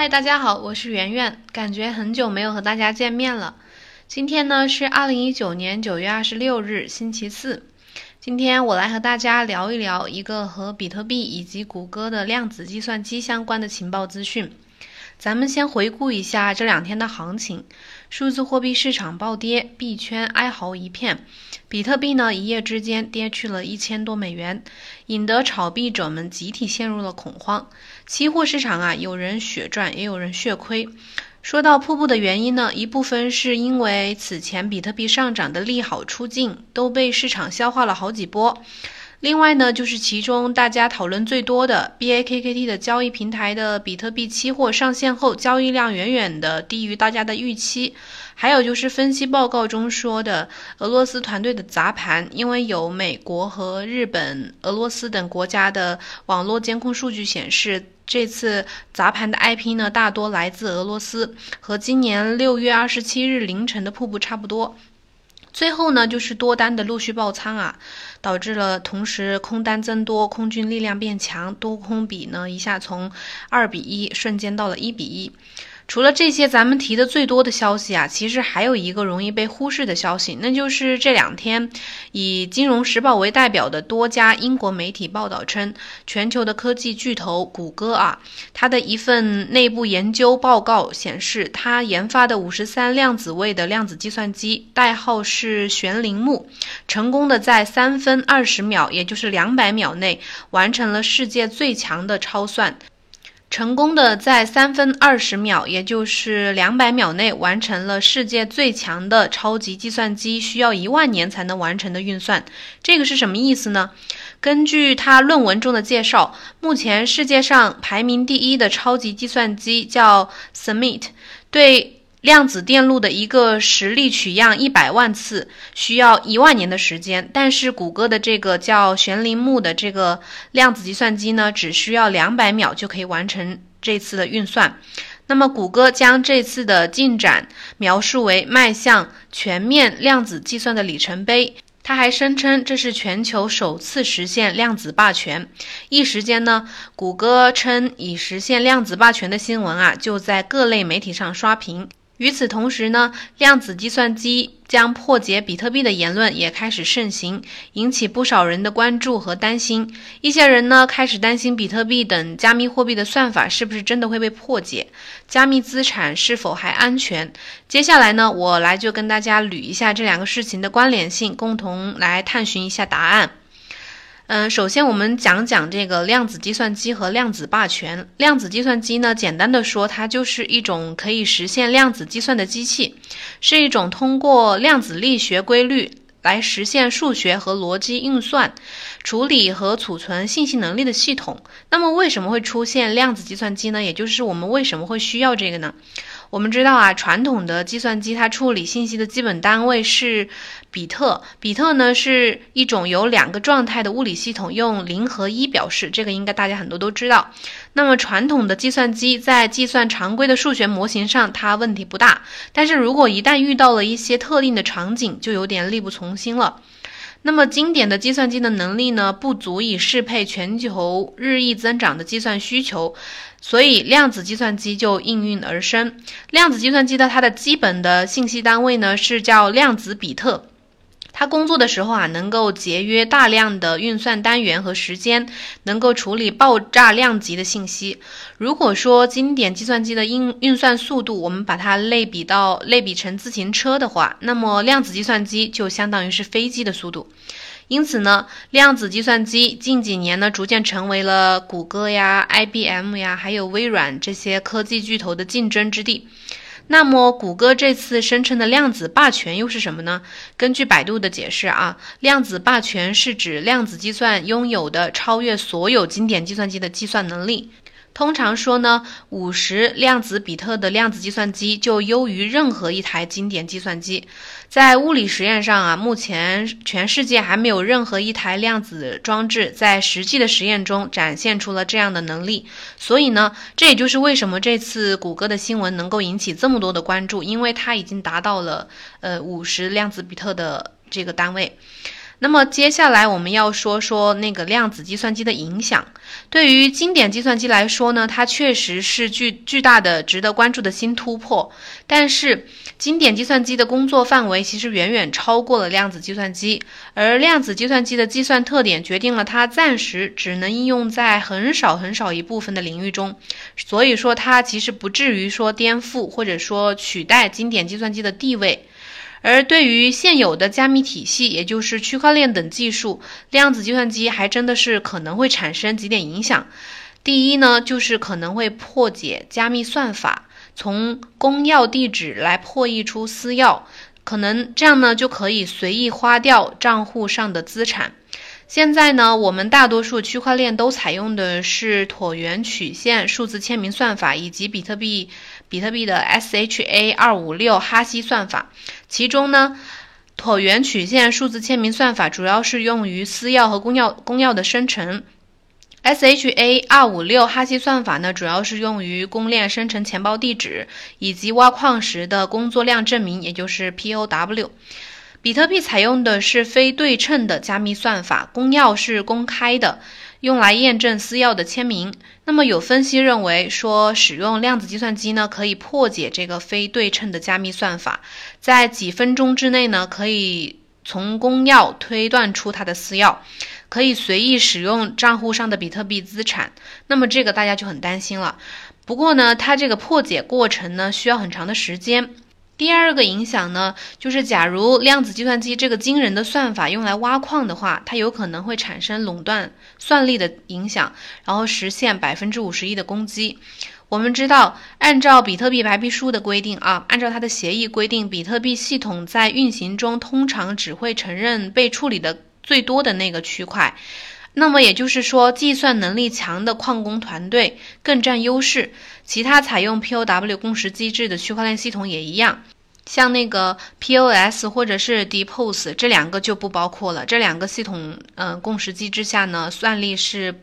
嗨，大家好，我是圆圆，感觉很久没有和大家见面了。今天呢是二零一九年九月二十六日，星期四。今天我来和大家聊一聊一个和比特币以及谷歌的量子计算机相关的情报资讯。咱们先回顾一下这两天的行情，数字货币市场暴跌，币圈哀嚎一片。比特币呢，一夜之间跌去了一千多美元，引得炒币者们集体陷入了恐慌。期货市场啊，有人血赚，也有人血亏。说到瀑布的原因呢，一部分是因为此前比特币上涨的利好出尽都被市场消化了好几波。另外呢，就是其中大家讨论最多的 BAKKT 的交易平台的比特币期货上线后，交易量远远的低于大家的预期。还有就是分析报告中说的俄罗斯团队的砸盘，因为有美国和日本、俄罗斯等国家的网络监控数据显示，这次砸盘的 IP 呢大多来自俄罗斯，和今年六月二十七日凌晨的瀑布差不多。最后呢，就是多单的陆续爆仓啊，导致了同时空单增多，空军力量变强，多空比呢一下从二比一瞬间到了一比一。除了这些，咱们提的最多的消息啊，其实还有一个容易被忽视的消息，那就是这两天以《金融时报》为代表的多家英国媒体报道称，全球的科技巨头谷歌啊，它的一份内部研究报告显示，它研发的五十三量子位的量子计算机，代号是玄铃木，成功的在三分二十秒，也就是两百秒内，完成了世界最强的超算。成功的在三分二十秒，也就是两百秒内完成了世界最强的超级计算机需要一万年才能完成的运算。这个是什么意思呢？根据他论文中的介绍，目前世界上排名第一的超级计算机叫 Summit，对。量子电路的一个实例取样一百万次需要一万年的时间，但是谷歌的这个叫玄铃木的这个量子计算机呢，只需要两百秒就可以完成这次的运算。那么，谷歌将这次的进展描述为迈向全面量子计算的里程碑。他还声称这是全球首次实现量子霸权。一时间呢，谷歌称已实现量子霸权的新闻啊，就在各类媒体上刷屏。与此同时呢，量子计算机将破解比特币的言论也开始盛行，引起不少人的关注和担心。一些人呢开始担心比特币等加密货币的算法是不是真的会被破解，加密资产是否还安全？接下来呢，我来就跟大家捋一下这两个事情的关联性，共同来探寻一下答案。嗯，首先我们讲讲这个量子计算机和量子霸权。量子计算机呢，简单的说，它就是一种可以实现量子计算的机器，是一种通过量子力学规律来实现数学和逻辑运算、处理和储存信息能力的系统。那么，为什么会出现量子计算机呢？也就是我们为什么会需要这个呢？我们知道啊，传统的计算机它处理信息的基本单位是比特。比特呢是一种有两个状态的物理系统，用零和一表示，这个应该大家很多都知道。那么传统的计算机在计算常规的数学模型上，它问题不大。但是如果一旦遇到了一些特定的场景，就有点力不从心了。那么经典的计算机的能力呢，不足以适配全球日益增长的计算需求，所以量子计算机就应运而生。量子计算机的它的基本的信息单位呢，是叫量子比特。它工作的时候啊，能够节约大量的运算单元和时间，能够处理爆炸量级的信息。如果说经典计算机的运运算速度，我们把它类比到类比成自行车的话，那么量子计算机就相当于是飞机的速度。因此呢，量子计算机近几年呢，逐渐成为了谷歌呀、IBM 呀，还有微软这些科技巨头的竞争之地。那么，谷歌这次声称的量子霸权又是什么呢？根据百度的解释啊，量子霸权是指量子计算拥有的超越所有经典计算机的计算能力。通常说呢，五十量子比特的量子计算机就优于任何一台经典计算机。在物理实验上啊，目前全世界还没有任何一台量子装置在实际的实验中展现出了这样的能力。所以呢，这也就是为什么这次谷歌的新闻能够引起这么多的关注，因为它已经达到了呃五十量子比特的这个单位。那么接下来我们要说说那个量子计算机的影响。对于经典计算机来说呢，它确实是巨巨大的、值得关注的新突破。但是，经典计算机的工作范围其实远远超过了量子计算机，而量子计算机的计算特点决定了它暂时只能应用在很少很少一部分的领域中。所以说，它其实不至于说颠覆或者说取代经典计算机的地位。而对于现有的加密体系，也就是区块链等技术，量子计算机还真的是可能会产生几点影响。第一呢，就是可能会破解加密算法，从公钥地址来破译出私钥，可能这样呢就可以随意花掉账户上的资产。现在呢，我们大多数区块链都采用的是椭圆曲线数字签名算法，以及比特币比特币的 SHA 二五六哈希算法。其中呢，椭圆曲线数字签名算法主要是用于私钥和公钥公钥的生成；SHA 二五六哈希算法呢，主要是用于公链生成钱包地址以及挖矿时的工作量证明，也就是 POW。比特币采用的是非对称的加密算法，公钥是公开的，用来验证私钥的签名。那么有分析认为说，使用量子计算机呢，可以破解这个非对称的加密算法，在几分钟之内呢，可以从公钥推断出它的私钥，可以随意使用账户上的比特币资产。那么这个大家就很担心了。不过呢，它这个破解过程呢，需要很长的时间。第二个影响呢，就是假如量子计算机这个惊人的算法用来挖矿的话，它有可能会产生垄断算力的影响，然后实现百分之五十一的攻击。我们知道，按照比特币白皮书的规定啊，按照它的协议规定，比特币系统在运行中通常只会承认被处理的最多的那个区块。那么也就是说，计算能力强的矿工团队更占优势。其他采用 POW 共识机制的区块链系统也一样，像那个 POS 或者是 DePOS 这两个就不包括了。这两个系统，嗯，共识机制下呢，算力是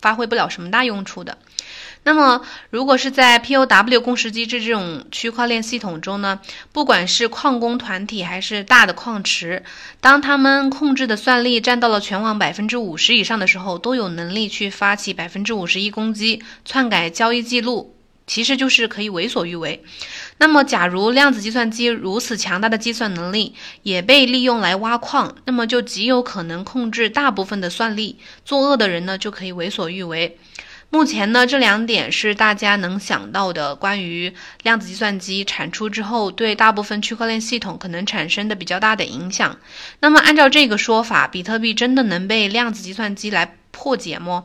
发挥不了什么大用处的。那么，如果是在 POW 共识机制这种区块链系统中呢，不管是矿工团体还是大的矿池，当他们控制的算力占到了全网百分之五十以上的时候，都有能力去发起百分之五十一攻击，篡改交易记录，其实就是可以为所欲为。那么，假如量子计算机如此强大的计算能力也被利用来挖矿，那么就极有可能控制大部分的算力，作恶的人呢就可以为所欲为。目前呢，这两点是大家能想到的关于量子计算机产出之后对大部分区块链系统可能产生的比较大的影响。那么，按照这个说法，比特币真的能被量子计算机来破解吗？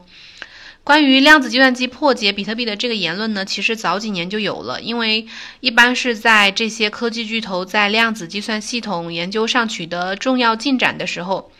关于量子计算机破解比特币的这个言论呢，其实早几年就有了，因为一般是在这些科技巨头在量子计算系统研究上取得重要进展的时候。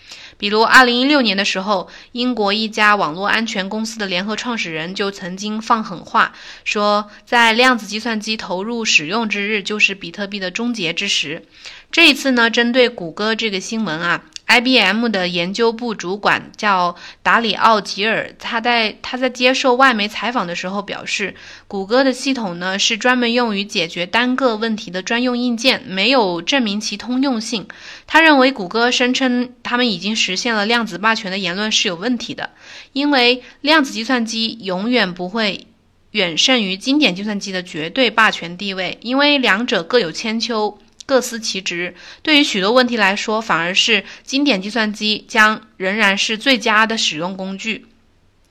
比如，二零一六年的时候，英国一家网络安全公司的联合创始人就曾经放狠话，说在量子计算机投入使用之日，就是比特币的终结之时。这一次呢，针对谷歌这个新闻啊。IBM 的研究部主管叫达里奥·吉尔，他在他在接受外媒采访的时候表示，谷歌的系统呢是专门用于解决单个问题的专用硬件，没有证明其通用性。他认为谷歌声称他们已经实现了量子霸权的言论是有问题的，因为量子计算机永远不会远胜于经典计算机的绝对霸权地位，因为两者各有千秋。各司其职，对于许多问题来说，反而是经典计算机将仍然是最佳的使用工具。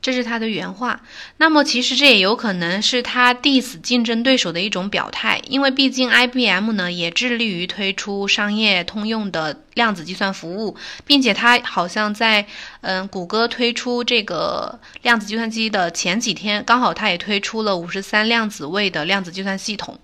这是他的原话。那么，其实这也有可能是他 diss 竞争对手的一种表态，因为毕竟 IBM 呢也致力于推出商业通用的量子计算服务，并且他好像在嗯谷歌推出这个量子计算机的前几天，刚好他也推出了五十三量子位的量子计算系统。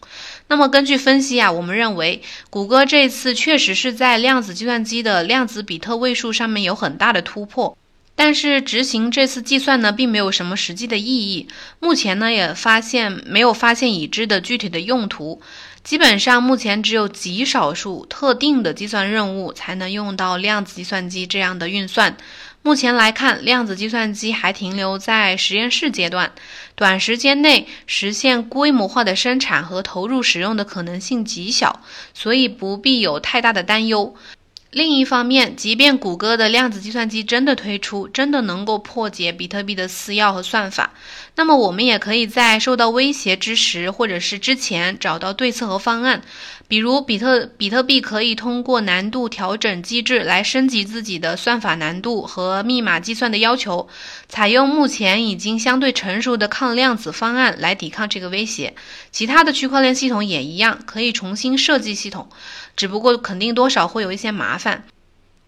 那么根据分析啊，我们认为谷歌这次确实是在量子计算机的量子比特位数上面有很大的突破。但是执行这次计算呢，并没有什么实际的意义。目前呢，也发现没有发现已知的具体的用途。基本上，目前只有极少数特定的计算任务才能用到量子计算机这样的运算。目前来看，量子计算机还停留在实验室阶段，短时间内实现规模化的生产和投入使用的可能性极小，所以不必有太大的担忧。另一方面，即便谷歌的量子计算机真的推出，真的能够破解比特币的私钥和算法，那么我们也可以在受到威胁之时，或者是之前找到对策和方案。比如，比特比特币可以通过难度调整机制来升级自己的算法难度和密码计算的要求，采用目前已经相对成熟的抗量子方案来抵抗这个威胁。其他的区块链系统也一样，可以重新设计系统。只不过肯定多少会有一些麻烦。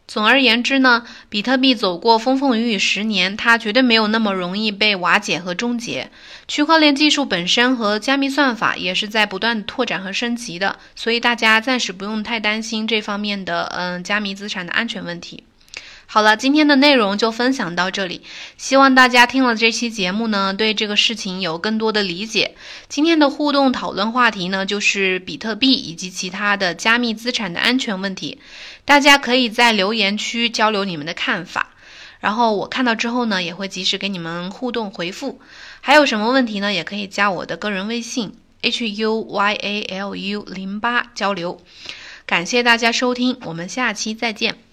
总而言之呢，比特币走过风风雨雨十年，它绝对没有那么容易被瓦解和终结。区块链技术本身和加密算法也是在不断拓展和升级的，所以大家暂时不用太担心这方面的嗯加密资产的安全问题。好了，今天的内容就分享到这里。希望大家听了这期节目呢，对这个事情有更多的理解。今天的互动讨论话题呢，就是比特币以及其他的加密资产的安全问题。大家可以在留言区交流你们的看法，然后我看到之后呢，也会及时给你们互动回复。还有什么问题呢，也可以加我的个人微信 h u y a l u 零八交流。感谢大家收听，我们下期再见。